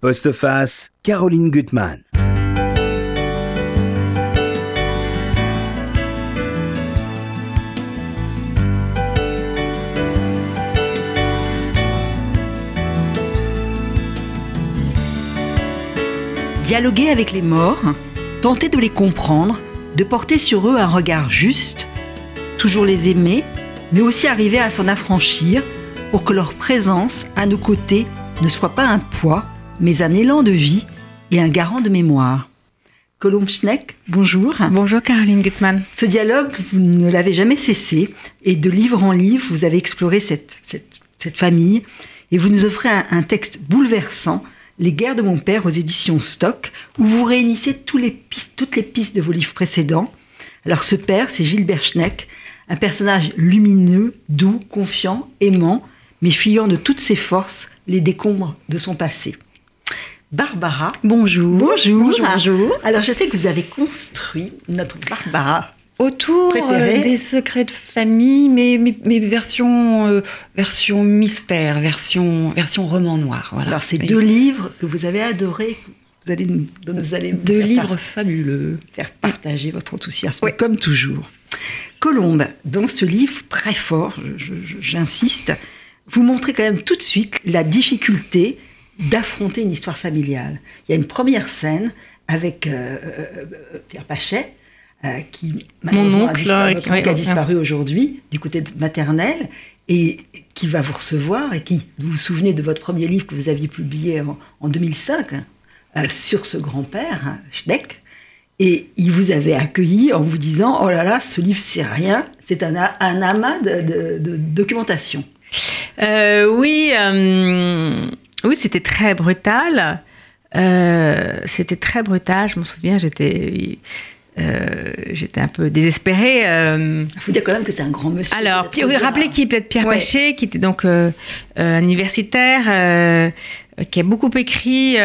Postface, Caroline Gutmann. Dialoguer avec les morts, tenter de les comprendre, de porter sur eux un regard juste, toujours les aimer, mais aussi arriver à s'en affranchir pour que leur présence à nos côtés ne soit pas un poids, mais un élan de vie et un garant de mémoire. Colombe Schneck, bonjour. Bonjour Caroline Gutmann. Ce dialogue, vous ne l'avez jamais cessé, et de livre en livre, vous avez exploré cette, cette, cette famille, et vous nous offrez un, un, texte bouleversant, Les guerres de mon père aux éditions Stock, où vous réunissez tous les pistes, toutes les pistes de vos livres précédents. Alors ce père, c'est Gilbert Schneck, un personnage lumineux, doux, confiant, aimant, mais fuyant de toutes ses forces les décombres de son passé. Barbara. Bonjour. Bonjour. Bonjour. Alors, je sais que vous avez construit notre Barbara. Autour euh, des secrets de famille, mais, mais, mais version, euh, version mystère, version, version roman noir. Voilà. Alors, c'est deux livres que vous avez adorés. Vous allez nous, vous allez deux livres fabuleux. Faire partager votre enthousiasme, oui. comme toujours. Colombe, dans ce livre très fort, j'insiste, vous montrez quand même tout de suite la difficulté d'affronter une histoire familiale. Il y a une première scène avec euh, euh, Pierre Pachet, euh, qui Mon oncle, a disparu, oui, a disparu aujourd'hui du côté maternel, et qui va vous recevoir, et qui, vous vous souvenez de votre premier livre que vous aviez publié en, en 2005, hein, sur ce grand-père, hein, Schneck, et il vous avait accueilli en vous disant, oh là là, ce livre c'est rien, c'est un, un, amas de, de, de documentation. Euh, oui, oui, c'était très brutal. Euh, c'était très brutal. Je me souviens, j'étais. Euh, j'étais un peu désespérée. Il faut dire quand même que c'est un grand monsieur. Alors, Pierre, rappelez qui peut-être Pierre ouais. Qui était donc euh, universitaire, qui a beaucoup écrit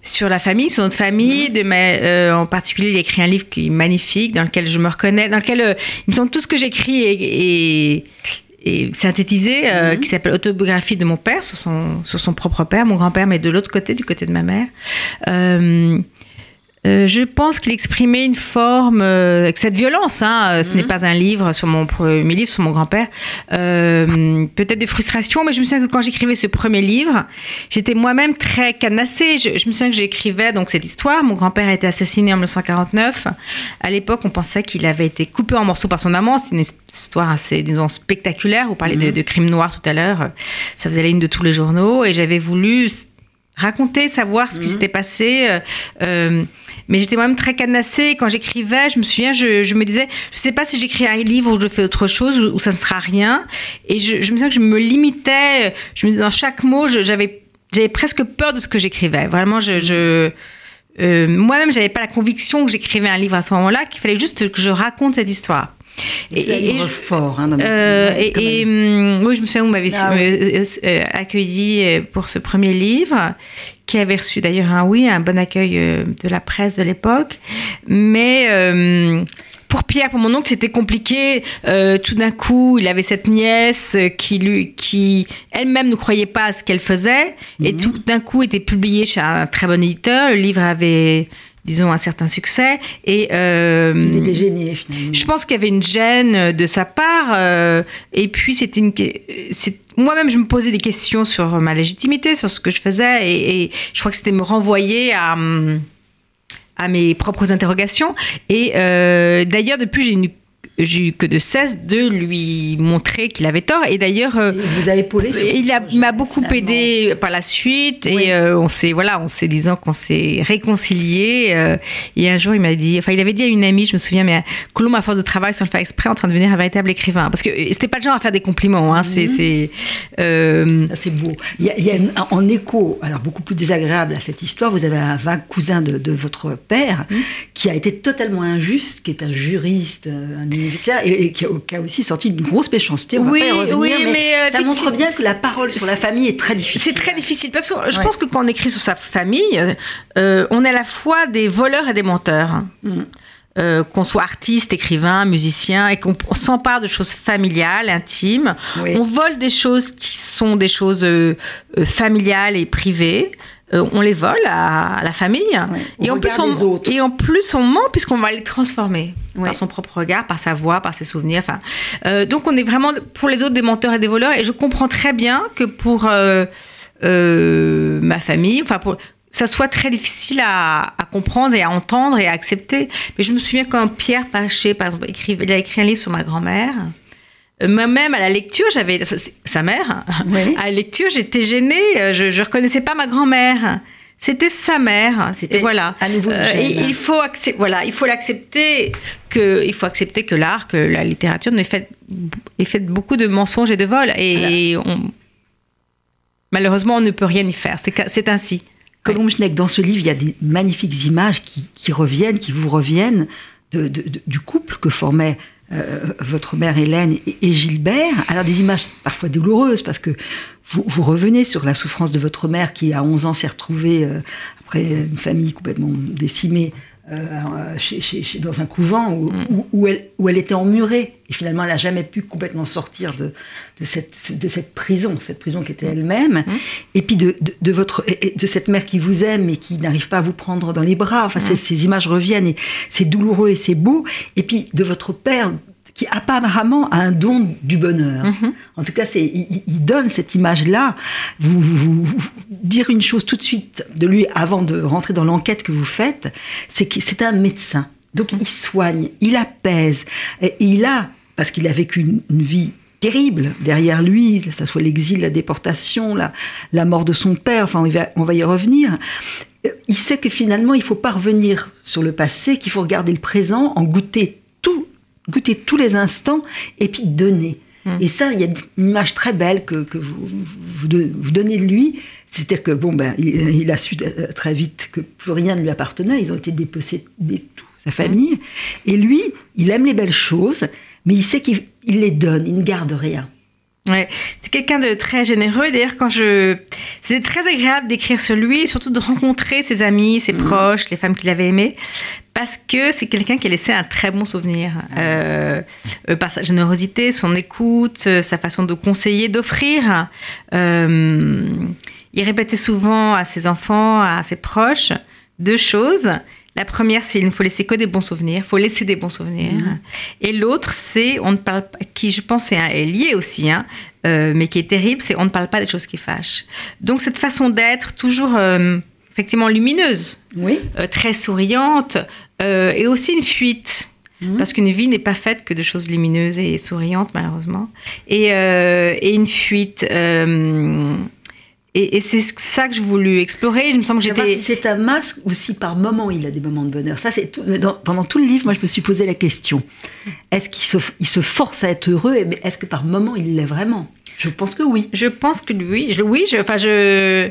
sur la famille, sur notre famille. De ma, en particulier, il a écrit un livre qui est magnifique, dans lequel je me reconnais, dans lequel il me semble tout ce que j'écris est, est et synthétisé euh, mmh. qui s'appelle Autobiographie de mon père sur son, sur son propre père, mon grand-père, mais de l'autre côté, du côté de ma mère. Euh, euh, je pense qu'il exprimait une forme, euh, cette violence, hein, ce mmh. n'est pas un livre sur mon premier livre, sur mon grand-père, euh, peut-être de frustration, mais je me souviens que quand j'écrivais ce premier livre, j'étais moi-même très canassée. Je, je, me souviens que j'écrivais donc cette histoire. Mon grand-père a été assassiné en 1949. À l'époque, on pensait qu'il avait été coupé en morceaux par son amant. C'est une histoire assez, disons, spectaculaire. Vous parlez mmh. de, de crimes noirs tout à l'heure. Ça faisait la ligne de tous les journaux. Et j'avais voulu raconter, savoir ce qui mmh. s'était passé. Euh, mais j'étais moi-même très cadenassée. Quand j'écrivais, je me souviens, je, je me disais, je ne sais pas si j'écris un livre ou je fais autre chose ou, ou ça ne sera rien. Et je, je, me souviens que je me limitais. Je me, dans chaque mot, j'avais, j'avais presque peur de ce que j'écrivais. Vraiment, je, je euh, moi-même, j'avais pas la conviction que j'écrivais un livre à ce moment-là, qu'il fallait juste que je raconte cette histoire. Et, et, fort, hein, euh, et, et hum, oui, je me souviens, vous m'avez ah, oui. euh, accueilli pour ce premier livre, qui avait reçu d'ailleurs un oui, un bon accueil euh, de la presse de l'époque. Mais euh, pour Pierre, pour mon oncle, c'était compliqué. Euh, tout d'un coup, il avait cette nièce qui, lui, qui elle-même ne croyait pas à ce qu'elle faisait, et tout d'un coup était publié chez un très bon éditeur. Le livre avait disons, un certain succès. Et, euh, Il était gêné, finalement. Je pense qu'il y avait une gêne de sa part. Euh, et puis, c'était une. Moi-même, je me posais des questions sur ma légitimité, sur ce que je faisais. Et, et je crois que c'était me renvoyer à à mes propres interrogations. Et euh, d'ailleurs, depuis, j'ai une j'ai eu que de cesse de lui montrer qu'il avait tort. Et d'ailleurs, euh, vous avez épaulé. Il m'a beaucoup finalement. aidé par la suite. Oui. Et euh, on s'est voilà, on s'est disant qu'on s'est réconcilié. Euh, et un jour, il m'a dit, enfin, il avait dit à une amie, je me souviens, mais Colombe à force de travail, sans le faire exprès, en train de devenir un véritable écrivain. Parce que c'était pas le genre à faire des compliments. Hein, c'est c'est euh... beau. Il y a, il y a une, en écho, alors beaucoup plus désagréable à cette histoire, vous avez un vague cousin de, de votre père mmh. qui a été totalement injuste, qui est un juriste, un et, et qui, a, qui, a, aussi sorti une grosse méchanceté. On oui, va pas y revenir, oui, mais, mais euh, ça montre bien que la parole sur la famille est très difficile. C'est très difficile parce que je ouais. pense que quand on écrit sur sa famille, euh, on est à la fois des voleurs et des menteurs. Mm. Euh, qu'on soit artiste, écrivain, musicien, et qu'on s'empare de choses familiales, intimes. Oui. On vole des choses qui sont des choses euh, familiales et privées. Euh, on les vole à, à la famille. et, en plus, on, et en plus, on ment puisqu'on va les transformer Ouais. par son propre regard, par sa voix, par ses souvenirs. Enfin, euh, donc, on est vraiment pour les autres des menteurs et des voleurs. Et je comprends très bien que pour euh, ma famille, enfin pour ça soit très difficile à, à comprendre et à entendre et à accepter. Mais je me souviens quand Pierre Paché, par exemple, il a écrit un livre sur ma grand-mère. Moi-même, à la lecture, j'avais. sa mère. Oui. À la lecture, j'étais gênée. euh, Je ne reconnaissais pas ma grand-mère. C'était sa mère. C'était voilà. à nouveau Euh, il faut accepter. Voilà, il faut l'accepter que il faut accepter que l'art, que la littérature est faite est faite beaucoup de mensonges et de vols. Et on- malheureusement, on ne peut rien y faire. C'est ainsi. Colombe Schneck, dans ce livre, il y a des magnifiques images qui, qui reviennent, qui vous reviennent de- de- de- du couple que formaient euh, votre mère Hélène et, Gilbert. Alors des images parfois douloureuses parce que vous, vous revenez sur la souffrance de votre mère qui à 11 ans s'est retrouvée euh, après une famille complètement décimée euh, chez- chez- chez- dans un couvent où, où- où elle, où elle était emmurée. Et finalement elle n'a jamais pu complètement sortir de, de, cette, de cette prison, cette prison qui était elle-même, et puis de, de, de votre, de cette mère qui vous aime et qui n'arrive pas à vous prendre dans les bras. Enfin, ces, ces images reviennent et c'est douloureux et c'est beau. Et puis de votre père qui apparemment a un don du bonheur. En tout cas, c'est, il, donne cette image-là. Vous, vous- vous- dire une chose tout de suite de lui avant de rentrer dans l'enquête que vous faites, c'est que c'est un médecin. Donc il soigne, il apaise, et il a, parce qu'il a vécu une, une vie terrible derrière lui, que ce soit l'exil, la déportation, la, la mort de son père, enfin on va, on va y revenir. Euh, Il sait que finalement il faut pas revenir sur le passé, qu'il faut regarder le présent, en goûter tout, goûter tous les instants et puis donner. Et ça, il y a une image très belle que, que vous, vous, donnez de lui. C'est-à-dire que, bon, ben, il, il a su euh, très vite que plus rien ne lui appartenait. Ils ont été dépossédés de tout, sa famille. Et lui, il aime les belles choses, mais il sait qu'il il les donne, il ne garde rien. Ouais, c'est quelqu'un de très généreux. D'ailleurs, quand je, c'était très agréable d'écrire sur lui, et surtout de rencontrer ses amis, ses proches, les femmes qu'il avait aimées, parce que c'est quelqu'un qui a laissé un très bon souvenir euh, euh, par sa générosité, son écoute, euh, sa façon de conseiller, d'offrir. Il répétait souvent à ses enfants, à ses proches, deux choses. La première, c'est il ne faut laisser que des bons souvenirs. Il faut laisser des bons souvenirs. Et l'autre, c'est on ne parle pas, qui je pense est, est lié aussi, hein, mais qui est terrible, c'est on ne parle pas des choses qui fâchent. Donc cette façon d'être toujours effectivement lumineuse, Oui. euh, très souriante, euh, et aussi une fuite. Parce qu'une vie n'est pas faite que de choses lumineuses et souriantes, malheureusement. Et, euh, et une fuite. et et c'est ça que j'ai voulu explorer. Il me semble que j'étais. si c'est un masque ou si par moment il a des moments de bonheur. Ça, c'est pendant tout le livre, moi, je me suis posé la question est-ce qu'il se, il se force à être heureux, mais est-ce que par moment il l'est vraiment? Je pense que oui. Je pense que oui. Je, oui, je, enfin, je.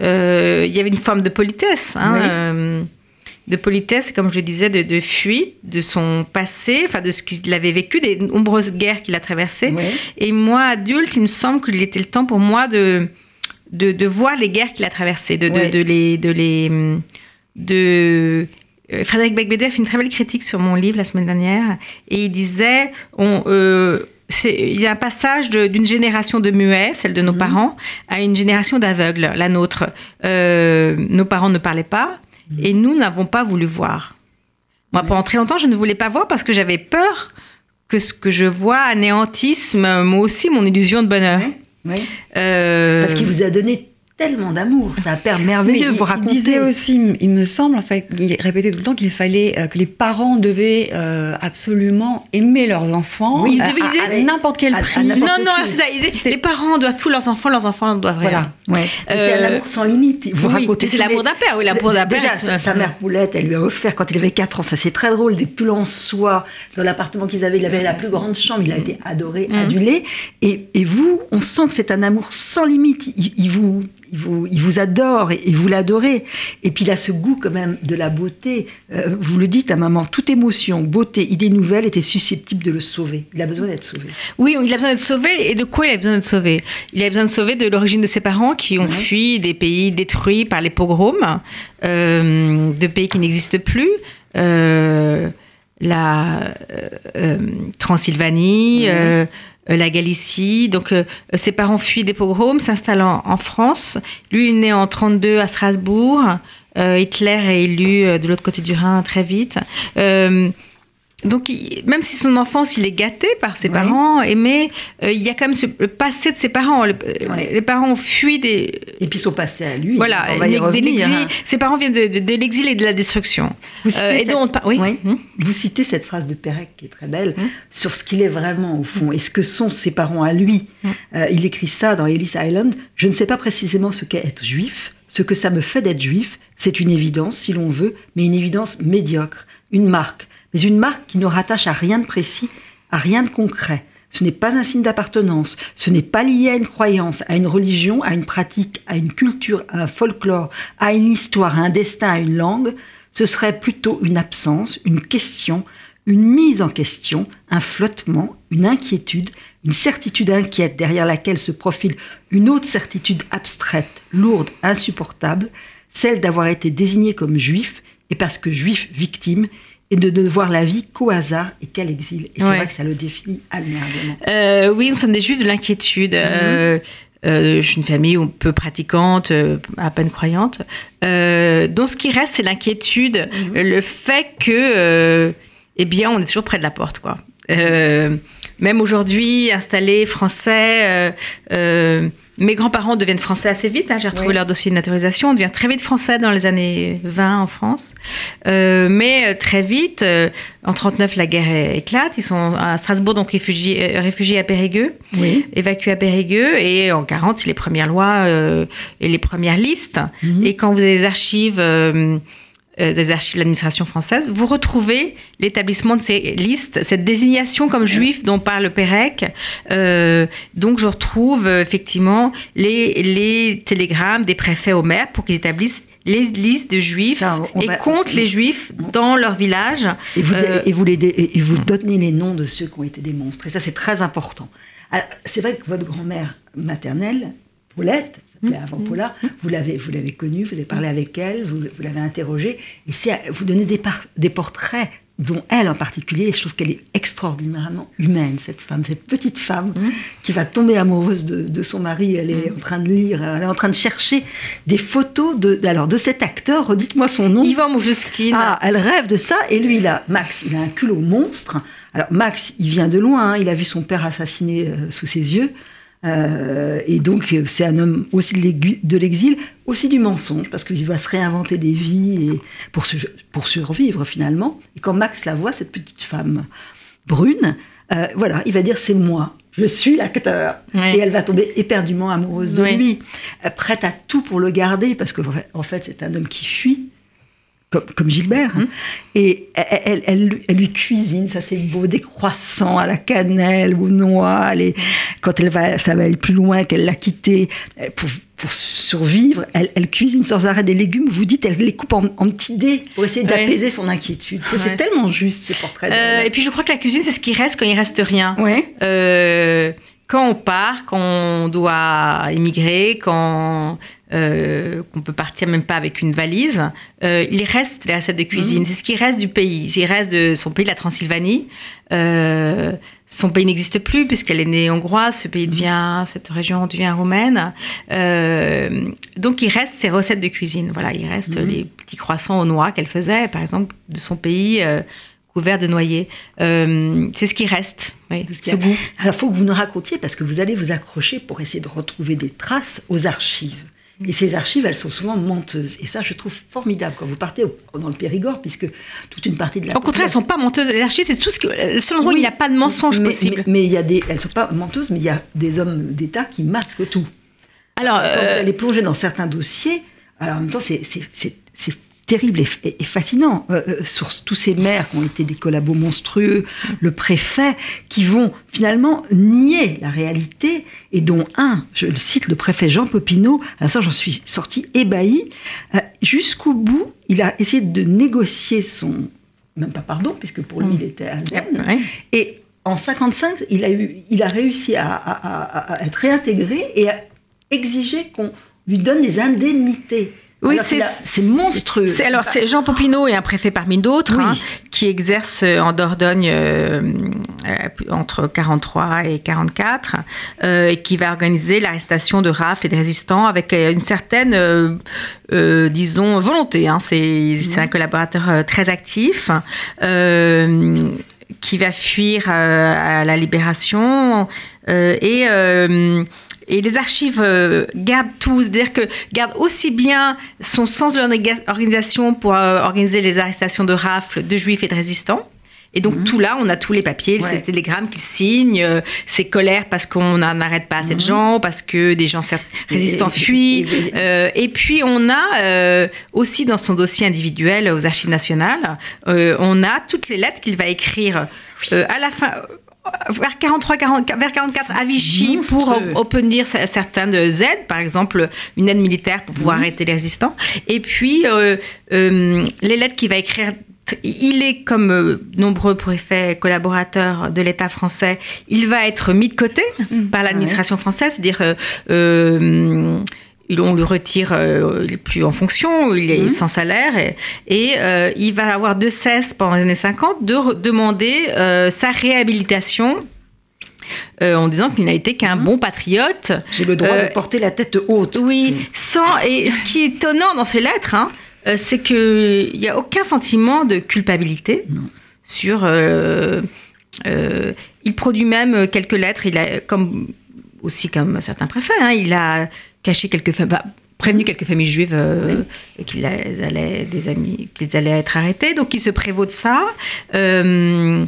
Euh, Il y avait une forme de politesse. Hein, Oui. euh, de politesse, comme je le disais, de, de fuite de son passé, enfin de ce qu'il avait vécu, des nombreuses guerres qu'il a traversées. Oui. Et moi, adulte, il me semble qu'il était le temps pour moi de, de, de voir les guerres qu'il a traversées, de, de, Ouais. de les. De les de, euh, Frédéric Becbédé a fait une très belle critique sur mon livre la semaine dernière, et il disait on, euh, il y a un passage d'une génération de muets, celle de nos parents, à une génération d'aveugles, la nôtre. Euh, nos parents ne parlaient pas, et nous n'avons pas voulu voir. Moi, pendant très longtemps, je ne voulais pas voir parce que j'avais peur que ce que je vois anéantisse m- moi aussi mon illusion de bonheur. Euh, Parce qu'il vous a donné tellement d'amour. C'est un père merveilleux. il, vous il disait aussi, il me semble, en fait, il répétait tout le temps qu'il fallait euh, que les parents devaient euh, absolument aimer leurs enfants Oui, il à- devait- il à, à disait- n'importe quel à- à prix. non, non, c'est ça. il disait, C'était- les parents doivent tous leurs enfants, leurs enfants doivent rien. Voilà. Ouais. C'est un Euh, amour sans limite. Vous oui, racontez c'est l'amour les- d'un père, oui, l'amour d'un père. Déjà, sa, sa mère Poulette, elle lui a offert quand il avait 4 ans, ça c'est très drôle, des pulls en soie dans l'appartement qu'ils avaient. Il avait la plus grande chambre, il a été adoré, Mm. adulé. Et, et vous, on sent que c'est un amour sans limite. Il, il vous, il, vous, il vous adore et, et vous l'adorez. Et puis il a ce goût quand même de la beauté. Euh, vous le dites à maman, toute émotion, beauté, idée nouvelle était susceptible de le sauver. Il a besoin d'être sauvé. Oui, il a besoin d'être sauvé. Et de quoi il a besoin d'être sauvé? Il a besoin de sauver de l'origine de ses parents qui ont fui des pays détruits par les pogroms, euh, de pays qui n'existent plus. Euh, la euh, Transylvanie, la Galicie. Donc, ses parents fuient des pogroms, s'installant en France. Lui, il est né en 32 à Strasbourg. Hitler est élu de l'autre côté du Rhin très vite. Donc, même si son enfance, il est gâté par ses parents, mais euh, il y a quand même ce, le passé de ses parents. Les parents ont fui des. Et puis son passé à lui. Voilà, hein. ses parents viennent de, l'exil et de la destruction. Vous citez, euh, cette... oui. Hmm. Vous citez cette phrase de Pérec qui est très belle hmm. sur ce qu'il est vraiment au fond et ce que sont ses parents à lui? Euh, il écrit ça dans Ellis Island. Je ne sais pas précisément ce qu'est être juif. Ce que ça me fait d'être juif, c'est une évidence, si l'on veut, mais une évidence médiocre, une marque mais une marque qui ne rattache à rien de précis, à rien de concret. Ce n'est pas un signe d'appartenance, ce n'est pas lié à une croyance, à une religion, à une pratique, à une culture, à un folklore, à une histoire, à un destin, à une langue. Ce serait plutôt une absence, une question, une mise en question, un flottement, une inquiétude, une certitude inquiète derrière laquelle se profile une autre certitude abstraite, lourde, insupportable, celle d'avoir été désigné comme juif, et parce que juif victime, et de ne voir la vie qu'au hasard et qu'à l'exil. Et c'est vrai que ça le définit admirablement. Euh, oui, nous sommes des juifs de l'inquiétude. Euh, euh, je suis une famille peu pratiquante, à peine croyante. donc ce qui reste, c'est l'inquiétude, mhm. le fait que, eh bien, on est toujours près de la porte, quoi. même aujourd'hui, installé français mes grands-parents deviennent français assez vite. Hein. J'ai retrouvé leur dossier de naturalisation. On devient très vite français dans les années 20 en France. Euh, mais euh, très vite, euh, en 39, la guerre éclate. Ils sont à Strasbourg, donc réfugiés, réfugiés à Périgueux, évacués à Périgueux. Et en 40, les premières lois et les premières listes. Mhm. Et quand vous avez les archives euh, des archives de l'administration française, vous retrouvez l'établissement de ces listes, cette désignation comme juif dont parle Pérec. Euh, donc je retrouve euh, effectivement les, les télégrammes des préfets au maire pour qu'ils établissent les listes de juifs et comptent les juifs dans leur village. Et vous, et vous, les, et vous donnez les noms de ceux qui ont été démontrés. Ça, c'est très important. C'est vrai que votre grand-mère maternelle, Paulette, s'appelait avant Paula, vous l'avez, vous l'avez connue, vous avez parlé avec elle, vous, vous l'avez interrogée, et c'est, vous donnez des, des portraits dont elle en particulier, je trouve qu'elle est extraordinairement humaine, cette femme, cette petite femme qui va tomber amoureuse de, son mari. Elle est en train de lire, elle est en train de chercher des photos de, alors, de cet acteur, redites-moi son nom. Yvan Moujouskine. Ah, elle rêve de ça, et lui, là, Max, il a un culot monstre. Alors, Max, il vient de loin, hein. il a vu son père assassiné euh, sous ses yeux. Euh, et donc, c'est un homme aussi de l'exil, aussi du mensonge, parce qu'il va se réinventer des vies et pour, pour survivre finalement. Et quand Max la voit, cette petite femme brune, euh, voilà, il va dire c'est moi, je suis l'acteur. Et elle va tomber éperdument amoureuse de lui, euh, prête à tout pour le garder, parce que en fait, c'est un homme qui fuit comme, Gilbert. Hein. Hum. Et elle, elle, lui cuisine, ça c'est beau, des croissants à la cannelle, aux noix. Et quand elle va, ça va aller plus loin, qu'elle l'a quitté euh, pour, pour survivre, elle, cuisine sans arrêt des légumes. Vous dites, elle les coupe en, petits dés pour essayer d'apaiser son inquiétude. C'est tellement juste ce portrait. Euh, et puis je crois que la cuisine, c'est ce qui reste quand il reste rien. Ouais. Euh, quand on part, quand on doit immigrer, quand euh, qu'on peut partir même pas avec une valise, euh, il reste les recettes de cuisine. Mmh. C'est ce qui reste du pays. Il reste de son pays, la Transylvanie. Euh, son pays n'existe plus puisqu'elle est née hongroise. Ce pays devient, cette région devient roumaine. donc il reste ses recettes de cuisine. Voilà, il reste mmh. les petits croissants aux noix qu'elle faisait, par exemple, de son pays couvert de noyer. c'est ce qui reste, ce, goût. Alors, il faut que vous nous racontiez, parce que vous allez vous accrocher pour essayer de retrouver des traces aux archives. Et ces archives, elles sont souvent menteuses. Et ça, je trouve formidable quand vous partez dans le Périgord, puisque toute une partie de la. Au contraire, elles ne sont pas menteuses. Les archives, c'est tout ce que. Le seul endroit où il n'y a pas de mensonge possible. Mais, il y a des, elles ne sont pas menteuses, mais il y a des hommes d'État qui masquent tout. Alors. Quand vous euh, allez plonger dans certains dossiers, alors en même temps, c'est terrible et, fascinant euh, euh, sur tous ces maires qui ont été des collabos monstrueux, le préfet, qui vont finalement nier la réalité et dont un, je le cite, le préfet Jean Popinot, à ça j'en suis sorti ébahi, euh, jusqu'au bout, il a essayé de négocier son, même pas pardon, puisque pour lui il était indemne, et en 55, il a, eu, il a réussi à, à être réintégré et à exiger qu'on lui donne des indemnités Oui, c'est monstrueux. Alors, c'est Jean Popinot est un préfet parmi d'autres Oui. hein, qui exerce euh, en Dordogne euh, euh, entre 43 et 44 euh, et qui va organiser l'arrestation de rafles et de résistants avec euh, une certaine, euh, disons, volonté. hein. C'est un collaborateur très actif. qui va fuir à la libération et et les archives euh, gardent tout, c'est-à-dire que gardent aussi bien son sens de l'organisation pour euh, organiser les arrestations de rafles, de juifs et de résistants. Et donc tout là, on a tous les papiers, Ouais. ces télégrammes qui signent, euh, ces colères parce qu'on n'en arrête pas assez de gens, parce que des gens certes résistants fuient. Euh, et puis on a euh, aussi dans son dossier individuel aux archives nationales, on a toutes les lettres qu'il va écrire à la fin. Vers 43, 40, vers 44 à Vichy pour obtenir cer- certaines aides, par exemple une aide militaire pour pouvoir arrêter les résistants. Et puis euh, euh, les lettres qu'il va écrire. Il est, comme euh, nombreux préfets collaborateurs de l'État français, il va être mis de côté par l'administration française, c'est-à-dire euh, euh, on lui retire, euh, plus en fonction, il est sans salaire, et, et, euh, il va avoir de cesse pendant les années 50 de demander euh, sa réhabilitation euh, en disant qu'il n'a été qu'un bon patriote. J'ai le droit Euh, de porter la tête haute. Oui, sans, et ce qui est étonnant dans ces lettres, hein, c'est qu'il n'y a aucun sentiment de culpabilité sur. euh, euh, il produit même quelques lettres, il a, comme, aussi comme certains préfets, hein, il a caché quelques familles. prévenu quelques familles juives euh, qu'ils allaient des amis qu'ils allaient être arrêtés donc il se prévaut de ça Euh,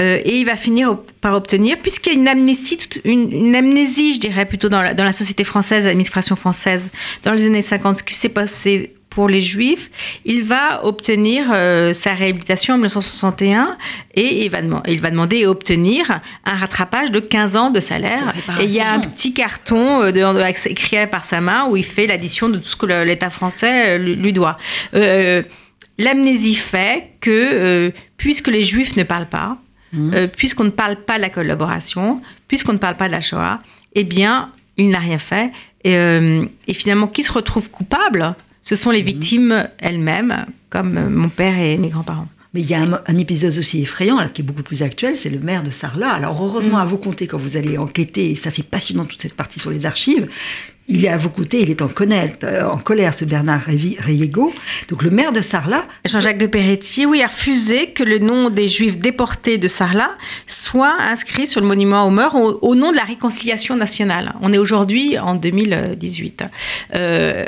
euh, et il va finir par obtenir, puisqu'il y a une amnésie, une, une amnésie, je dirais plutôt dans la, dans la société française, l'administration française, dans les années 50, ce qui s'est passé pour les Juifs, il va obtenir euh, sa réhabilitation en 1961 et il va, deman- il va demander et obtenir un rattrapage de 15 ans de salaire. De et il y a un petit carton euh, de, de- écrit par sa main où il fait l'addition de tout ce que l'État français euh, lui, doit. Euh, L'amnésie fait que, euh, puisque les Juifs ne parlent pas, euh, puisqu'on ne parle pas de la collaboration, puisqu'on ne parle pas de la Shoah, eh bien, il n'a rien fait. Et, euh, et finalement, qui se retrouve coupable Ce sont les victimes elles-mêmes, comme euh, mon père et mes grands-parents. Mais il y a un, un épisode aussi effrayant, là, qui est beaucoup plus actuel, c'est le maire de Sarlat. Alors heureusement à vos côtés, quand vous allez enquêter, et ça c'est passionnant toute cette partie sur les archives, il est à vos côtés, il est en colère, euh, en colère ce Bernard Rayego. Donc le maire de Sarlat, Jean-Jacques de Peretti, oui, a refusé que le nom des Juifs déportés de Sarlat soit inscrit sur le monument aux morts au, au nom de la réconciliation nationale. On est aujourd'hui en 2018. Euh,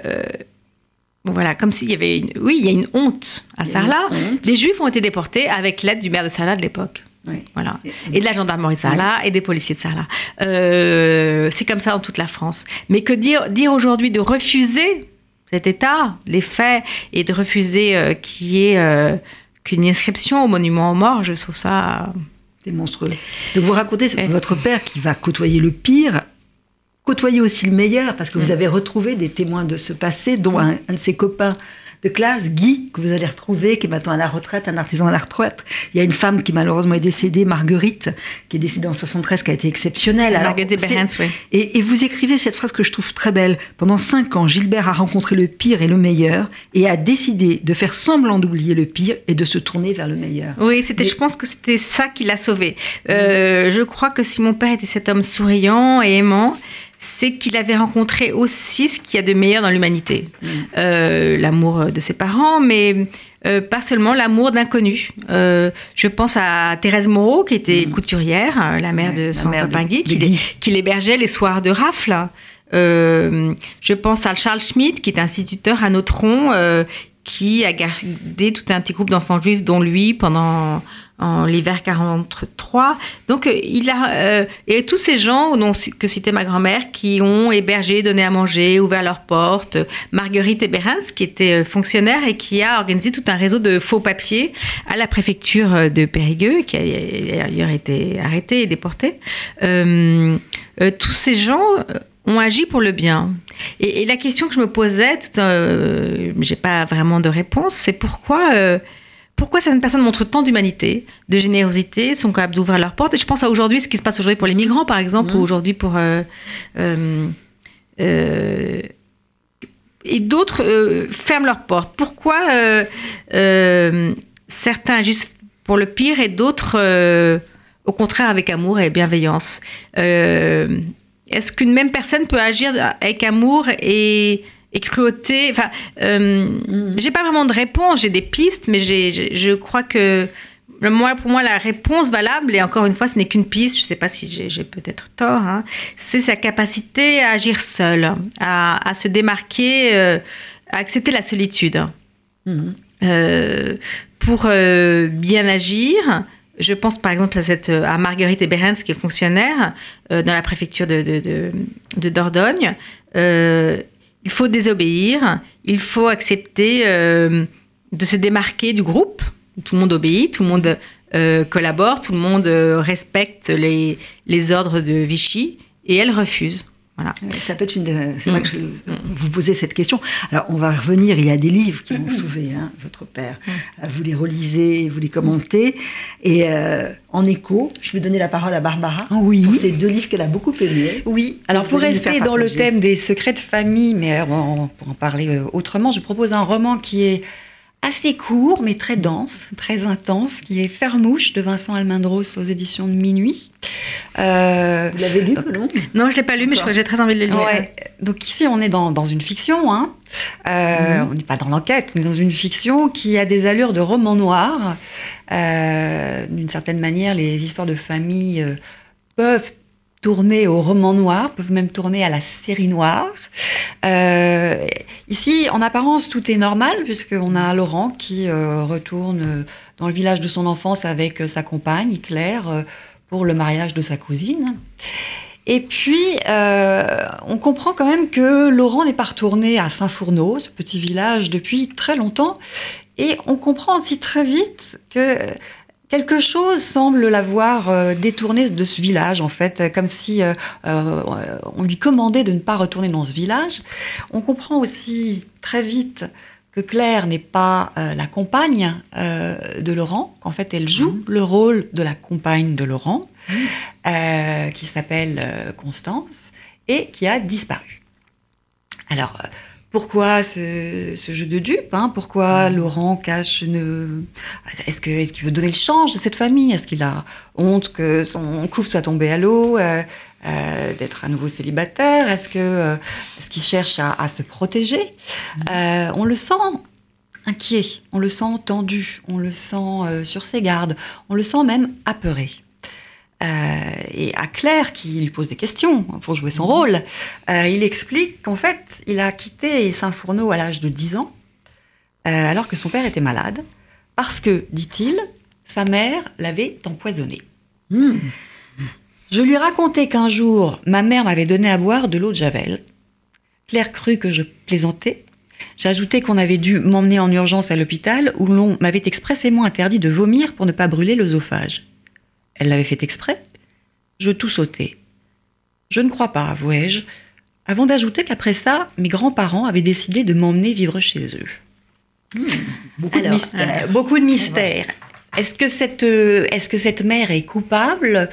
voilà, comme s'il y avait une... Oui, il y a une honte à Sarlat. Les Juifs ont été déportés avec l'aide du maire de Sarlat de l'époque. Oui. Voilà. Et de la gendarmerie de Sarlat et des policiers de Sarlat. Euh, c'est comme ça dans toute la France. Mais que dire, dire aujourd'hui de refuser cet état, les faits, et de refuser euh, qu'il y ait euh, qu'une inscription au monument aux morts, je trouve ça. c'est monstrueux. Donc vous racontez Ouais. votre père qui va côtoyer le pire, côtoyer aussi le meilleur, parce que vous avez retrouvé des témoins de ce passé, dont un, un de ses copains de classe, Guy, que vous allez retrouver, qui est maintenant à la retraite, un artisan à la retraite. Il y a une femme qui malheureusement est décédée, Marguerite, qui est décédée en 73, qui a été exceptionnelle. Alors, Marguerite Berens, oui. et, et vous écrivez cette phrase que je trouve très belle. Pendant cinq ans, Gilbert a rencontré le pire et le meilleur et a décidé de faire semblant d'oublier le pire et de se tourner vers le meilleur. Oui, c'était, Mais- je pense que c'était ça qui l'a sauvé. Euh, je crois que si mon père était cet homme souriant et aimant, c'est qu'il avait rencontré aussi ce qu'il y a de meilleur dans l'humanité. Euh, l'amour de ses parents, mais euh, pas seulement l'amour d'inconnus. Euh, je pense à Thérèse Moreau, qui était couturière, euh, la mère Ouais, de son copain Guy, qui, qui l'hébergeait les soirs de rafle. Je pense à Charles Schmitt, qui est instituteur à Notron, qui a gardé tout un petit groupe d'enfants juifs, dont lui, pendant en l'hiver 43. Donc, euh, il a euh, et tous ces gens dont, que citait ma grand-mère qui ont hébergé, donné à manger, ouvert leurs portes. Marguerite Eberens, qui était euh, fonctionnaire et qui a organisé tout un réseau de faux papiers à la préfecture de Périgueux, qui a d'ailleurs été arrêté et déporté. Euh, tous ces gens ont agi pour le bien. Et, la question que je me posais, tout, euh, j'ai pas vraiment de réponse, c'est pourquoi, pourquoi certaines personnes montrent tant d'humanité, de générosité, sont capables d'ouvrir leurs portes. Et je pense à aujourd'hui, ce qui se passe aujourd'hui pour les migrants, par exemple, ou aujourd'hui pour. euh, euh, euh, et d'autres ferment leurs portes. Pourquoi certains agissent pour le pire et d'autres, au contraire, avec amour et bienveillance? Est-ce qu'une même personne peut agir avec amour et, et cruauté Enfin, euh, j'ai pas vraiment de réponse. J'ai des pistes, mais j'ai- je crois que moi, pour moi, la réponse valable, et encore une fois, ce n'est qu'une piste, je ne sais pas si j'ai peut-être tort, hein, c'est sa capacité à agir seul, à, à se démarquer, euh, à accepter la solitude. Euh, pour bien agir, je pense par exemple à, cette, à Marguerite Eberens, qui est fonctionnaire euh, dans la préfecture de, de, de- de Dordogne. Euh, il faut désobéir, il faut accepter euh, de se démarquer du groupe. Tout le monde obéit, tout le monde euh, collabore, tout le monde euh, respecte les, les ordres de Vichy, et elle refuse. Voilà. Ça peut être une. C'est vrai Mm. que je vous posez cette question. Alors, on va revenir. Il y a des livres qui m'ont sauvé, hein, votre père. Euh, Vous les relisez, vous les commentez. Et euh, en écho, je vais donner la parole à Barbara Ah oui. pour ces deux livres qu'elle a beaucoup aimés. Oui, alors Vous pour rester dans le thème des secrets de famille, mais euh, pour en parler euh, autrement, je propose un roman qui est assez court, mais très dense, très intense, qui est Fermouche de Vincent Almendros aux éditions de Minuit. Euh, Vous l'avez lu, Non, je ne l'ai pas lu, mais je crois que j'ai très envie de le lire. Ouais. Donc ici, on est dans, dans une fiction. Hein. Euh, On n'est pas dans l'enquête, on est dans une fiction qui a des allures de roman noir. Euh, D'une certaine manière, les histoires de famille euh, peuvent tourner au roman noir, peuvent même tourner à la série noire. Euh, ici, en apparence, tout est normal, puisqu'on a Laurent qui euh, retourne dans le village de son enfance avec euh, sa compagne, Claire, pour le mariage de sa cousine. Et puis, on comprend quand même que Laurent n'est pas retourné à Saint-Fourneau, ce petit village, depuis très longtemps. Et on comprend aussi très vite que quelque chose semble l'avoir euh, détourné de ce village, en fait, comme si euh, euh, on lui commandait de ne pas retourner dans ce village. On comprend aussi très vite que Claire n'est pas euh, la compagne euh, de Laurent, qu'en fait elle joue le rôle de la compagne de Laurent, euh, qui s'appelle Constance, et qui a disparu. Alors, pourquoi ce, ce jeu de dupe hein? Pourquoi Laurent cache une... Est-ce qu'il veut donner le change de cette famille? Est-ce qu'il a honte que son couple soit tombé à l'eau euh, euh, D'être à nouveau célibataire? Est-ce euh, est-ce qu'il cherche à, à se protéger? Euh, On le sent inquiet, on le sent tendu, on le sent euh, sur ses gardes, on le sent même apeuré. Euh, et à Claire, qui lui pose des questions pour jouer son rôle, euh, il explique qu'en fait, il a quitté Saint-Fourneau à l'âge de 10 ans, euh, alors que son père était malade, parce que, dit-il, sa mère l'avait empoisonné. Hmm. Je lui racontais qu'un jour, ma mère m'avait donné à boire de l'eau de Javel. Claire crut que je plaisantais. J'ajoutais qu'on avait dû m'emmener en urgence à l'hôpital où l'on m'avait expressément interdit de vomir pour ne pas brûler l'œsophage. Elle l'avait fait exprès Je tout sautais. Je ne crois pas, avouai-je, avant d'ajouter qu'après ça, mes grands-parents avaient décidé de m'emmener vivre chez eux. Beaucoup de Alors, mystères. euh, beaucoup de mystères. Est-ce que cette euh, est-ce que cette mère est coupable?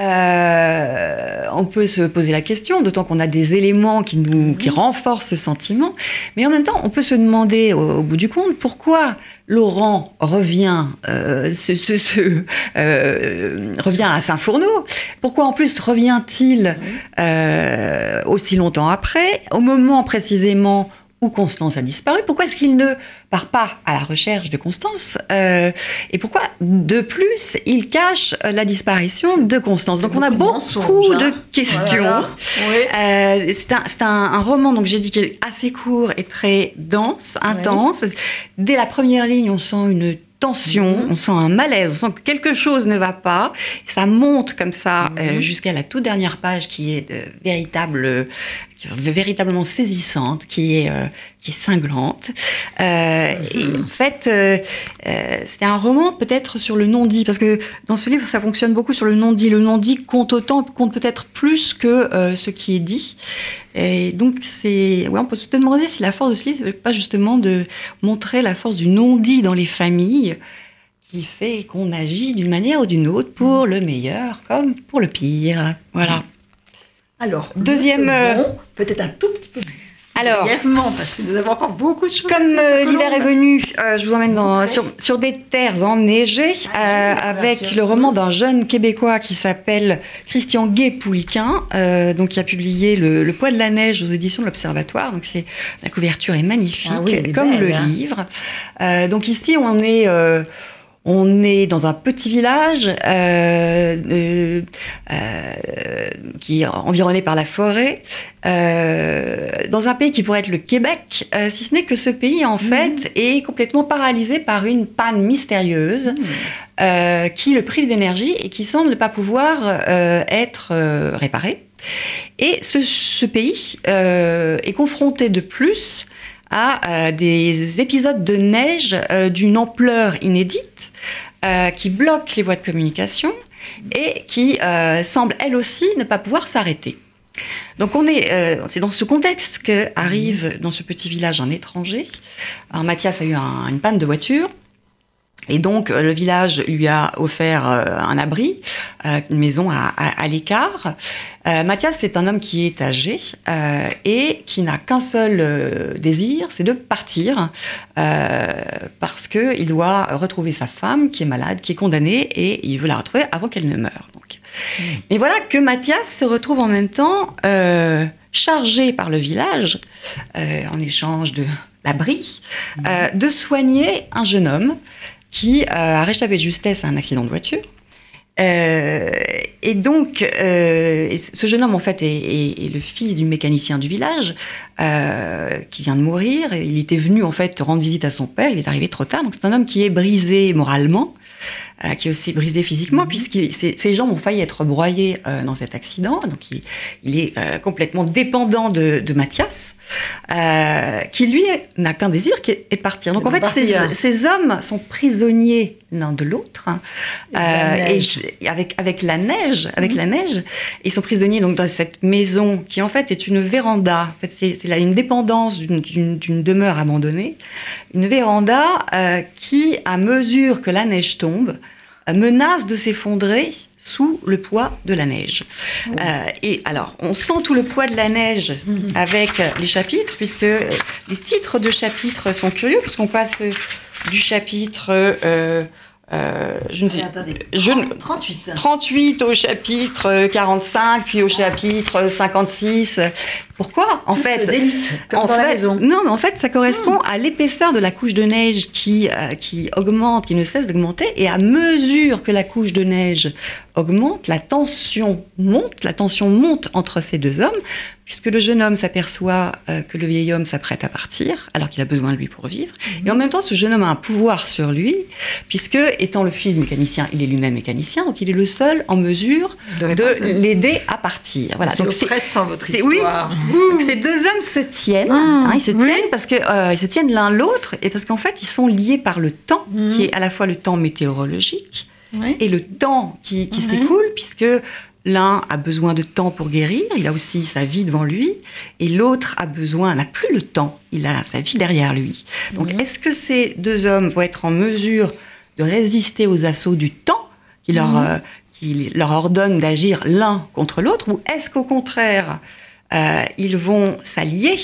Euh, On peut se poser la question, d'autant qu'on a des éléments qui nous qui renforcent ce sentiment. Mais en même temps, on peut se demander au, au bout du compte pourquoi Laurent revient euh, euh, revient à Saint-Fourneau. Pourquoi en plus revient-il euh, aussi longtemps après, au moment précisément où Constance a disparu Pourquoi est-ce qu'il ne part pas à la recherche de Constance Euh, Et pourquoi, de plus, il cache la disparition de Constance? Donc on a Beaucoup de hein. questions. Voilà. Oui. Euh, c'est un, un- un roman, donc j'ai dit qu'il est assez court et très dense, intense. parce que dès la première ligne, on sent une tension, Mhm. on sent un malaise, on sent que quelque chose ne va pas. Ça monte comme ça euh, jusqu'à la toute dernière page qui est de véritable, qui véritablement saisissante, qui est, euh, qui est cinglante. Euh, Et en fait, euh, euh, c'était un roman peut-être sur le non-dit, parce que dans ce livre, ça fonctionne beaucoup sur le non-dit. Le non-dit compte autant, compte peut-être plus que euh, ce qui est dit. Et donc, c'est, ouais, on peut se demander si la force de ce livre, c'est pas justement de montrer la force du non-dit dans les familles, qui fait qu'on agit d'une manière ou d'une autre pour le meilleur comme pour le pire. Voilà. Alors, Deuxième, euh, peut-être un tout petit peu. Alors, brièvement, parce que nous avons encore beaucoup de choses. à Comme euh, l'hiver est venu, euh, je vous emmène dans- sur, sur des terres enneigées Ah, euh, avec le roman d'un jeune Québécois qui s'appelle Christian Gay-Pouliquin, donc qui a publié le, Le poids de la neige aux éditions de l'Observatoire. Donc c'est la couverture est magnifique, Ah oui, comme belle, le hein. livre. Donc ici on est on est dans un petit village euh, euh, euh, qui est environné par la forêt, euh, dans un pays qui pourrait être le Québec, si ce n'est que ce pays, en fait, est complètement paralysé par une panne mystérieuse euh, qui le prive d'énergie et qui semble ne pas pouvoir être euh, réparé. Et ce, ce pays est confronté de plus à euh, des épisodes de neige euh, d'une ampleur inédite euh, qui bloquent les voies de communication et qui semblent elles aussi ne pas pouvoir s'arrêter. Donc on est, euh, c'est dans ce contexte que arrive dans ce petit village un étranger. Alors Mathias a eu un- une panne de voiture. Et donc, euh, le village lui a offert euh, un abri, euh, une maison à, à- à l'écart. Euh, Mathias, c'est un homme qui est âgé euh, et qui n'a qu'un seul euh, désir, c'est de partir, parce qu'il doit retrouver sa femme qui est malade, qui est condamnée, et il veut la retrouver avant qu'elle ne meure. Donc. Mais voilà que Mathias se retrouve en même temps chargé par le village, en échange de l'abri, euh, de soigner un jeune homme qui euh, a réchappé de justesse à un accident de voiture. Euh, et donc, euh, et ce jeune homme, en fait, est, est- est le fils du mécanicien du village euh, qui vient de mourir. Il était venu, en fait, rendre visite à son père. Il est arrivé trop tard. Donc, c'est un homme qui est brisé moralement, euh, qui est aussi brisé physiquement, puisque ses, ses jambes ont failli être broyées euh, dans cet accident. Donc, il, il est euh, complètement dépendant de, de Mathias, euh, qui, lui, n'a qu'un désir, qui est de partir. Donc, en fait, ces, hommes sont prisonniers l'un de l'autre. hein. Et Euh, et neige. je- avec, avec la neige, avec la neige, ils sont prisonniers donc dans cette maison qui en fait est une véranda. En fait, c'est là une dépendance d'une- demeure abandonnée, une véranda euh, qui, à mesure que la neige tombe, menace de s'effondrer sous le poids de la neige. Euh, et alors, on sent tout le poids de la neige avec euh, les chapitres, puisque euh, les titres de chapitres sont curieux, puisqu'on passe du chapitre, euh, euh, je ne sais, je ne- 38. 38 au chapitre 45, puis au chapitre 56. Pourquoi En fait, d'élite, comme en dans la fait, maison. non, mais en fait, ça correspond à l'épaisseur de la couche de neige qui, euh, qui augmente, qui ne cesse d'augmenter. Et à mesure que la couche de neige augmente, la tension monte. La tension monte entre ces deux hommes, puisque le jeune homme s'aperçoit euh, que le vieil homme s'apprête à partir, alors qu'il a besoin de lui pour vivre. Et en même temps, ce jeune homme a un pouvoir sur lui, puisque, étant le fils du mécanicien, il est lui-même mécanicien, donc il est le seul en mesure De de l'aider à partir. Voilà. C'est Donc c'est oppressant votre oui. histoire. donc ces deux hommes se tiennent, Mmh, hein, ils se oui. tiennent parce que euh, ils se tiennent l'un l'autre et parce qu'en fait ils sont liés par le temps Mmh. qui est à la fois le temps météorologique Oui. et le temps qui, s'écoule puisque l'un a besoin de temps pour guérir, il a aussi sa vie devant lui et l'autre a besoin n'a plus le temps, il a sa vie derrière lui. Donc Mhm. est-ce que ces deux hommes vont être en mesure de résister aux assauts du temps qui leur Mhm. euh, qui leur ordonne d'agir l'un contre l'autre ou est-ce qu'au contraire euh, ils vont s'allier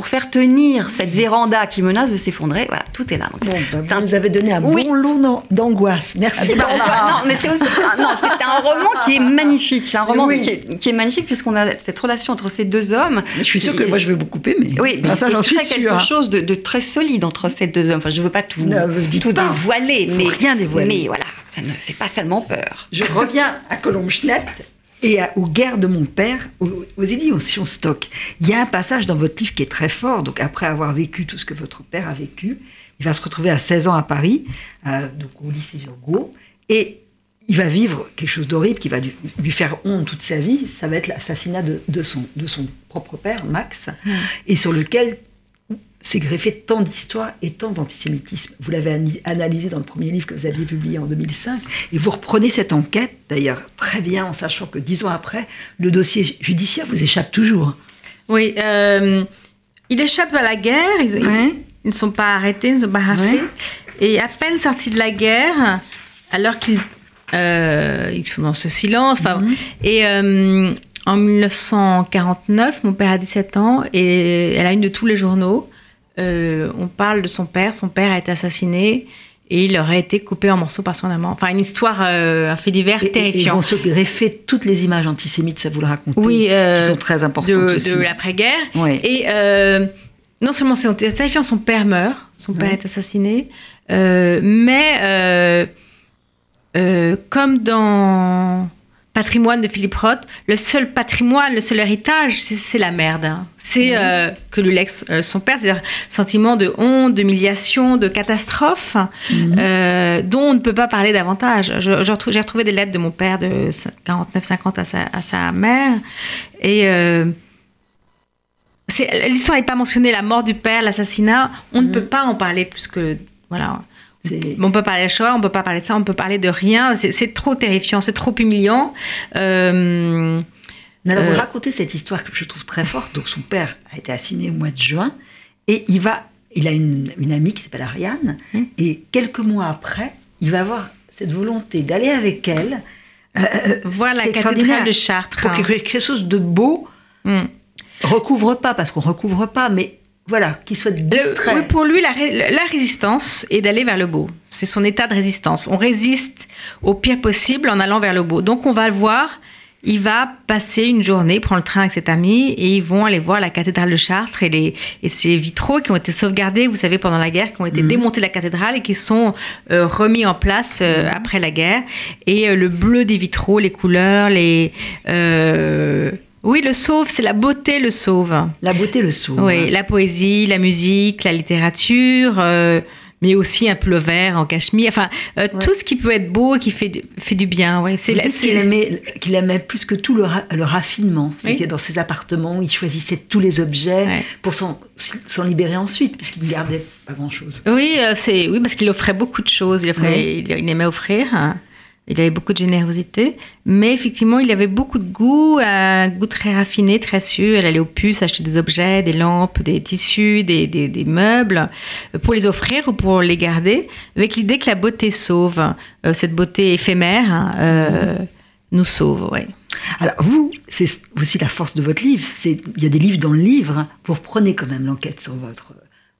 pour faire tenir cette véranda qui menace de s'effondrer. Voilà, tout est là. Donc, Bon, bah, vous nous avez donné un Oui. bon lot d'an- d'angoisse. Merci. non, Barbara. non, mais c'est aussi ah, non, un roman qui est magnifique. C'est un roman Oui. qui, est, qui est magnifique puisqu'on a cette relation entre ces deux hommes. Je suis sûre que moi je vais beaucoup aimer. Oui, mais Ah, ça il j'en suis sûre. quelque chose de, de très solide entre ces deux hommes. Enfin, je veux pas tout, dites tout pas. dévoiler, mais rien dévoiler. Mais voilà, ça ne fait pas seulement peur. Je reviens à Colombe-Schnett et à- aux guerres de mon père, aux, aux éditions Stock. Il y a un passage dans votre livre qui est très fort. Donc, après avoir vécu tout ce que votre père a vécu, il va se retrouver à 16 ans à Paris, euh, donc au lycée Turgot, et il va vivre quelque chose d'horrible qui va lui, lui faire honte toute sa vie. Ça va être l'assassinat de, de son, de son propre père, Max, et sur lequel s'est greffé tant d'histoires et tant d'antisémitisme. Vous l'avez analysé dans le premier livre que vous aviez publié en 2005, et vous reprenez cette enquête, d'ailleurs, très bien, en sachant que dix ans après, le dossier judiciaire vous échappe toujours. Oui, euh, il échappe à la guerre, ils, ils- Ouais. ils ne sont pas arrêtés, ils ne sont pas. Ouais. Et à peine sortis de la guerre, alors qu'ils euh, ils sont dans ce silence, Mhm. et euh, En 1949, mon père a 17 ans et elle a une de tous les journaux. On parle de son père. Son père a été assassiné et il aurait été coupé en morceaux par son amant. Enfin, une histoire, euh, un fait divers Et- et- Ils terrifiant. vont se greffer toutes les images antisémites, ça vous le racontez, Oui, euh, qui sont très importantes de, aussi. de l'après-guerre. Ouais. Et euh, non seulement c'est terrifiant, son père meurt, son père Ouais. est assassiné, euh, mais comme dans Patrimoine de Philippe Roth, le seul patrimoine, le seul héritage, c'est la merde. hein. C'est euh, que lui lex euh, son père, c'est-à-dire sentiment de honte, d'humiliation, de catastrophe, euh, dont on ne peut pas parler davantage. J'ai retrouvé des lettres de mon père de 49-50 à sa, à sa mère, et l'histoire n'est pas mentionnée, la mort du père, l'assassinat, on ne peut pas en parler plus que voilà. On peut parler de Shoah, on peut pas parler de ça, on peut parler de rien. C'est trop terrifiant, c'est trop humiliant. Euh, Mais alors, Euh, vous racontez cette histoire que je trouve très forte. Donc, son père a été assassiné au mois de juin et il va, il a une, une amie qui s'appelle Ariane Mm. et quelques mois après, il va avoir cette volonté d'aller avec elle. Euh, euh, voilà c'est la cathédrale de Chartres. Pour que quelque chose de beau Mm. recouvre pas, parce qu'on recouvre pas, mais voilà, qu'il soit Le- distrait. oui, pour lui, la, ré- la résistance est d'aller vers le beau. C'est son état de résistance. On résiste au pire possible en allant vers le beau. Donc, on va le voir. Il va passer une journée, prendre le train avec cet ami, et ils vont aller voir la cathédrale de Chartres et, les, et ces vitraux qui ont été sauvegardés, vous savez, pendant la guerre, qui ont été démontés de la cathédrale et qui sont euh, remis en place euh, après la guerre. Et euh, le bleu des vitraux, les couleurs, les... oui, le sauve, c'est la beauté, le sauve. La beauté le sauve. Oui, la poésie, la musique, la littérature, euh, mais aussi un peu le vert en cachemire. Enfin, euh, Ouais. tout ce qui peut être beau et qui fait du, fait du bien. Ouais, c'est qu'il aimait, qu'il aimait plus que tout le, ra- le raffinement. C'est Oui. dans ses appartements, il choisissait tous les objets Ouais. pour s'en, libérer ensuite, puisqu'il ne gardait pas grand-chose. Oui, euh, c'est oui parce qu'il offrait beaucoup de choses. Il, offrait- il, il aimait offrir. hein. Il avait beaucoup de générosité, mais effectivement, il avait beaucoup de goût, un goût très raffiné, très sûr. Elle allait aux puces acheter des objets, des lampes, des tissus, des, meubles, euh, pour les offrir ou pour les garder, avec l'idée que la beauté sauve. Euh, cette beauté éphémère hein, euh, nous sauve. Alors vous, c'est aussi la force de votre livre. Il y a des livres dans le livre. Vous reprenez quand même l'enquête sur votre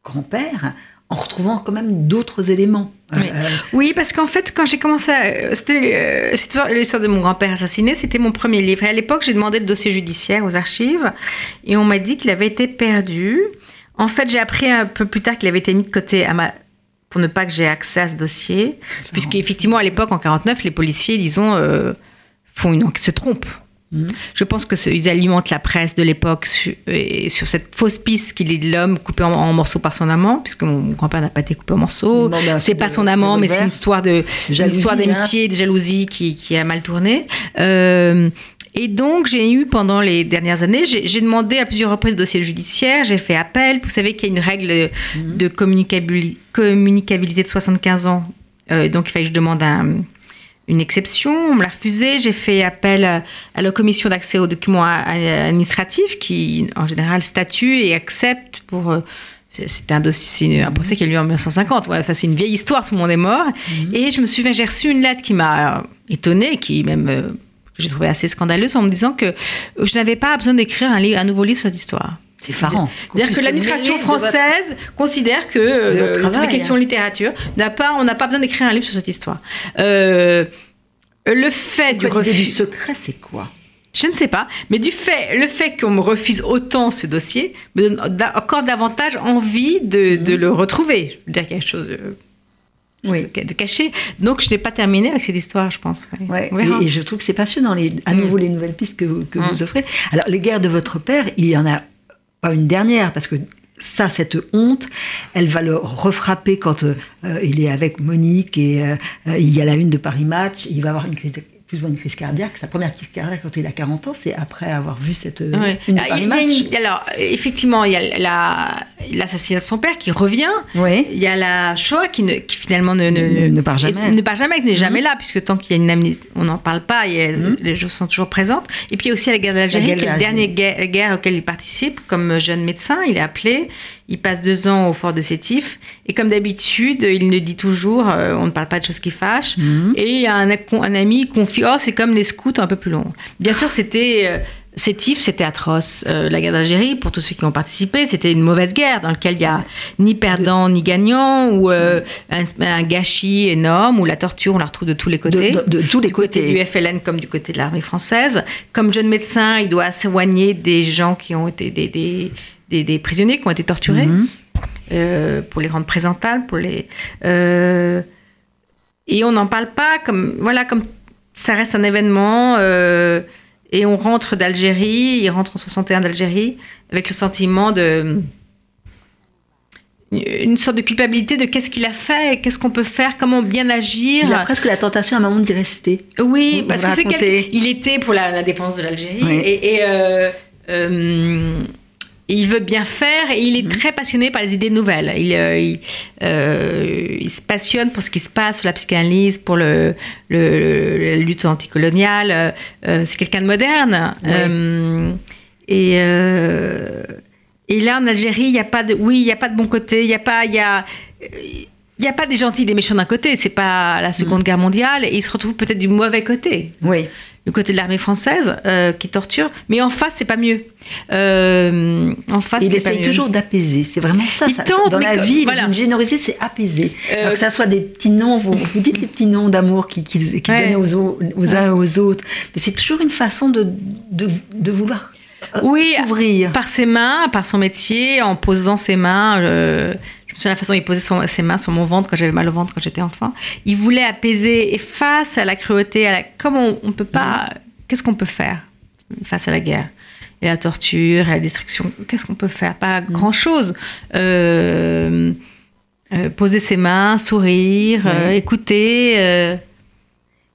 grand-père en retrouvant quand même d'autres éléments. Oui. Euh, Oui, parce qu'en fait, quand j'ai commencé à... euh, C'était euh, l'histoire de mon grand-père assassiné, c'était mon premier livre. Et à l'époque, j'ai demandé le dossier judiciaire aux archives et on m'a dit qu'il avait été perdu. En fait, j'ai appris un peu plus tard qu'il avait été mis de côté à ma... pour ne pas que j'ai accès à ce dossier. Puisqu'effectivement, à l'époque, en 49, les policiers, disons, euh, font une... enquête- se trompent. Mhm. Je pense que ce- ils alimentent la presse de l'époque sur, et sur cette fausse piste qu'il est de l'homme coupé en, en morceaux par son amant, puisque mon grand-père n'a pas été coupé en morceaux. Mais un c'est pas de- son amant, mais c'est une histoire de une hein. d'amitié, de jalousie qui, qui a mal tourné. Euh, et donc, j'ai eu pendant les dernières années, j'ai demandé à plusieurs reprises dossier judiciaire, j'ai fait appel. Vous savez qu'il y a une règle Mhm. de communicabili- communicabilité de 75 ans. Euh, donc, il fallait que je demande un- une exception. On me l'a refusé. J'ai fait appel à, à la commission d'accès aux documents administratifs qui, en général, statue et accepte pour. euh, c'est- un dossier, c'est un procès qui a eu lieu en 1950. Ouais, enfin, c'est une vieille histoire, tout le monde est mort. Et je me souviens, j'ai reçu une lettre qui m'a euh, étonnée, qui même euh, que j'ai trouvé assez scandaleuse, en me disant que je n'avais pas besoin d'écrire un, un nouveau livre sur cette histoire. C'est effarant. C'est-à-dire que l'administration française considère que euh, votre sur travail, questions hein. de littérature, n'a pas, on n'a pas besoin d'écrire un livre sur cette histoire. Euh, le fait du refus, du secret, c'est quoi? Je ne sais pas, mais du fait, le fait qu'on me refuse autant ce dossier me donne encore davantage envie de, de le retrouver. Je veux dire quelque chose de, Oui. de caché. Donc je n'ai pas terminé avec cette histoire, je pense. Ouais. Et, et je trouve que c'est passionnant, les, à nouveau les nouvelles pistes que Mm. vous offrez. Alors, les guerres de votre père, il y en a pas une dernière, parce que ça, cette honte, elle va le refrapper quand euh, euh, il est avec Monique et euh, il y a la une de Paris Match, il va avoir une crise, plus ou moins une crise cardiaque. Sa première crise cardiaque quand il a 40 ans, c'est après avoir vu cette euh, Ouais. une de Ah, il y a Match. une- alors, effectivement, il y a la- l'assassinat de son père qui revient. Il y a la Shoah qui, ne, qui finalement ne, ne, Ne- ne part jamais. ne part jamais, qui n'est jamais là, puisque tant qu'il y a une amnésie, on n'en parle pas, il y a- Mhm. les choses sont toujours présentes. Et puis il y a aussi la guerre d'Algérie, guerre qui est la de dernière guerre, guerre auquel il participe comme jeune médecin. Il est appelé, il passe deux ans au fort de Sétif, et comme d'habitude, il le dit toujours, euh, on ne parle pas de choses qui fâchent. Mhm. Et un, un ami confie, oh, c'est comme les scouts un peu plus long. Bien sûr, c'était euh, Sétif, c'était atroce. Euh, la guerre d'Algérie, pour tous ceux qui ont participé, c'était une mauvaise guerre dans laquelle il n'y a ni perdant ni gagnant, ou euh, un, un gâchis énorme, où la torture, on la retrouve de tous les côtés. De, de- de tous les du côté côtés. du FLN comme du côté de l'armée française. Comme jeune médecin, il doit soigner des gens qui ont été des, des, des- des prisonniers qui ont été torturés Mhm. euh, pour les rendre présentables, pour les et on n'en parle pas comme voilà comme ça reste un événement euh, et on rentre d'Algérie, il rentre en 61 d'Algérie avec le sentiment de une sorte de culpabilité de qu'est-ce qu'il a fait, qu'est-ce qu'on peut faire, comment bien agir. Il a presque la tentation à un moment d'y rester. Oui, parce que c'est quelqu'un. Il était pour la, la défense de l'Algérie Oui. et, et, euh, euh, et il veut bien faire et il Mhm. est très passionné par les idées nouvelles. Il, euh, il, euh, il se passionne pour ce qui se passe, pour la psychanalyse, pour le, le- la lutte anticoloniale. Euh, euh, c'est quelqu'un de moderne. Oui. Et, et là, en Algérie, il n'y a pas de. Oui, il n'y a pas de bon côté. Il n'y a pas. Il y a, il y a pas des gentils des méchants d'un côté, c'est pas la Seconde Guerre mondiale, et il se retrouve peut-être du mauvais côté, Oui. Du côté de l'armée française euh, qui torture, mais en face c'est pas mieux. Euh, en face il essaye toujours d'apaiser. C'est vraiment ça. Il ça- tente, dans la que- vie, voilà. générosité, c'est apaiser. Euh, Alors que ça soit des petits noms, vous, vous dites les petits noms d'amour qui, qui, qui Ouais. donnent aux, au- aux uns et aux autres. Mais c'est toujours une façon de, de, de vouloir Oui, ouvrir. par ses mains, par son métier, en posant ses mains. Euh, je me souviens de la façon dont il posait son- ses mains sur mon ventre quand j'avais mal au ventre quand j'étais enfant. Il voulait apaiser et face à la cruauté, à la, comment on, on peut pas, qu'est-ce qu'on peut faire face à la guerre et la torture et la destruction? Qu'est-ce qu'on peut faire? Pas grand chose. poser ses mains, sourire, Ouais. euh, écouter. euh,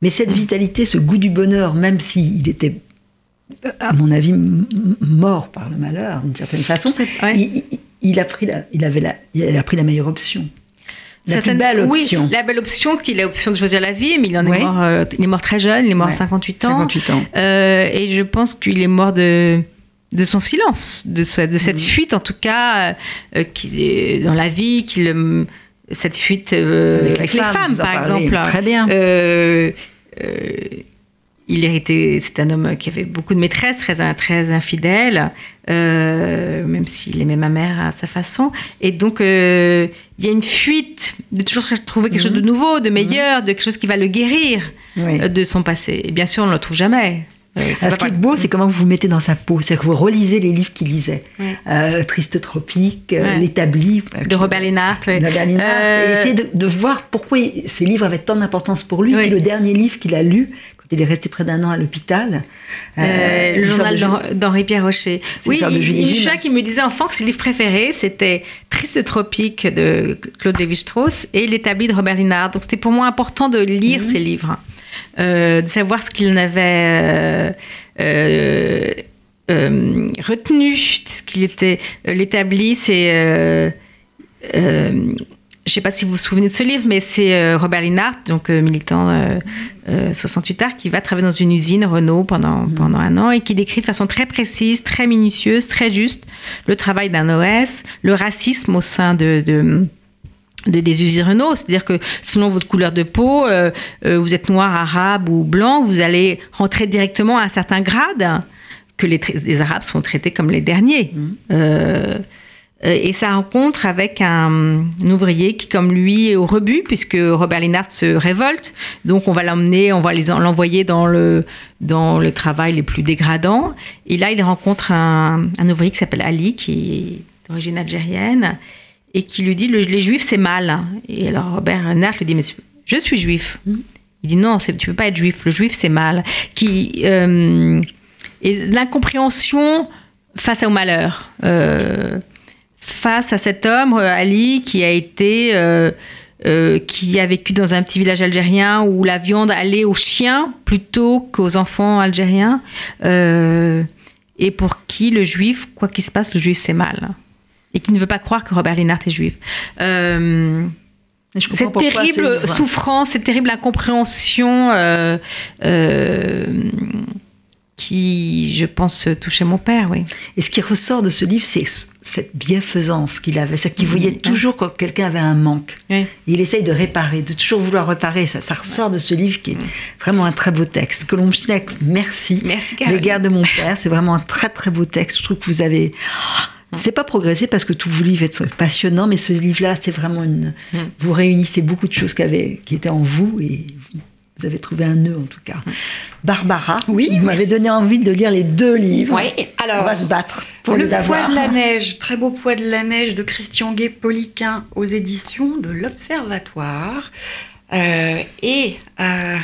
Mais cette vitalité, ce goût du bonheur, même s'il était, à mon avis, mort par le malheur, d'une certaine façon, ouais. il, il- a pris la, il avait la, il a pris la meilleure option. La plus belle option. Oui, la belle option, qu'il a l'option de choisir la vie, mais il en est mort, euh, il est mort très jeune, il est mort Ouais. à 58 ans. 58 ans. Euh, et je pense qu'il est mort de, de son silence, de, ce- de cette Mhm. fuite en tout cas, euh, est dans la vie, euh, cette fuite Avec les avec les femmes, par exemple. Très bien. Il héritait, c'est un homme qui avait beaucoup de maîtresses, très, très infidèle, euh, même s'il aimait ma mère à sa façon. Et donc, euh, il y a une fuite de toujours trouver quelque Mhm. chose de nouveau, de meilleur, de quelque chose qui va le guérir Oui. euh, de son passé. Et bien sûr, on ne le trouve jamais. Ah, ce qui est beau, c'est comment vous vous mettez dans sa peau. C'est que vous relisez les livres qu'il lisait. Euh, Triste Tropique, euh. L'établi. de qui- Robert Lénart. ouais. de Robert Linhart, Euh, et essayer de, de voir pourquoi ces livres avaient tant d'importance pour lui. Puis le dernier livre qu'il a lu, il est resté près d'un an à l'hôpital, Euh, euh, le journal de d'Hen- d'Henri-Pierre Rocher. Oui. Jacques, il me disait enfant que ses livres préférés, c'était Triste Tropique de Claude Lévi-Strauss et L'établi de Robert Linhart. Donc c'était pour moi important de lire Mhm. ces livres, euh, de savoir ce qu'il en avait euh, euh, euh, retenu, ce qu'il était. L'établi, c'est. euh, euh, je ne sais pas si vous vous souvenez de ce livre, mais c'est euh, Robert Linhart, donc euh, militant euh, euh, 68 art, qui va travailler dans une usine Renault pendant, pendant un an et qui décrit de façon très précise, très minutieuse, très juste le travail d'un OS, le racisme au sein de, de- de- des usines Renault. C'est-à-dire que selon votre couleur de peau, euh, euh, vous êtes noir, arabe ou blanc, vous allez rentrer directement à un certain grade que les, Arabes sont traités comme les derniers. Euh, et sa rencontre avec un, un ouvrier qui, comme lui, est au rebut, puisque Robert Linhart se révolte. Donc, on va l'emmener, on va l'envoyer dans le, dans le travail les plus dégradants. Et là, il rencontre un, un ouvrier qui s'appelle Ali, qui est d'origine algérienne, et qui lui dit le- Les juifs, c'est mal. Et alors, Robert Linhart lui dit Mais je suis juif. Il dit Non, tu peux pas être juif. Le juif, c'est mal. Qui, euh, et l'incompréhension face au malheur. Euh, face à cet homme, euh, Ali, qui a été, euh, euh, qui a vécu dans un petit village algérien où la viande allait aux chiens plutôt qu'aux enfants algériens, euh, et pour qui le juif, quoi qu'il se passe, le juif c'est mal, et qui ne veut pas croire que Robert Linhart est juif. Euh, cette ce terrible souffrance, cette terrible incompréhension qui, je pense, touchait mon père, oui. Et ce qui ressort de ce livre, c'est cette bienfaisance qu'il avait, c'est qu'il voyait toujours quand quelqu'un avait un manque. Oui. Il essaye de réparer, de toujours vouloir réparer. Ça, ça ressort de ce livre qui est vraiment un très beau texte. Colombe Schneck, merci. Merci, Les Caroline. guerres de mon père, c'est vraiment un très très beau texte. Je trouve que vous avez. C'est pas progressé parce que tous vos livres sont passionnants, mais ce livre-là, c'est vraiment une. Vous réunissez beaucoup de choses qui, avaient, qui étaient en vous et vous avez trouvé un nœud en tout cas. Barbara, Oui, vous m'avez donné envie de lire les deux livres. Oui, alors. On va se battre pour le les avoir. poids de la neige, très beau poids de la neige de Christian Gay Poliquin aux éditions de l'Observatoire. Euh, et euh,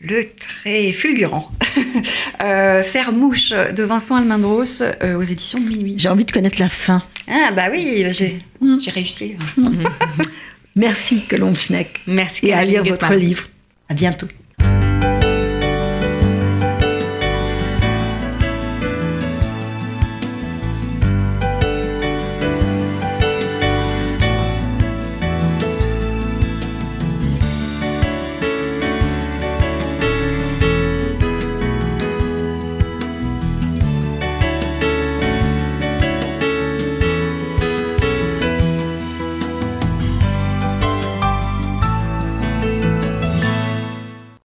le très fulgurant euh, Faire mouche de Vincent Almendros euh, aux éditions de Minuit. J'ai envie de connaître la fin. Ah bah oui, j'ai Mm. j'ai réussi. Merci Colombe Schneck. Merci, Et à lire votre livre. À bientôt.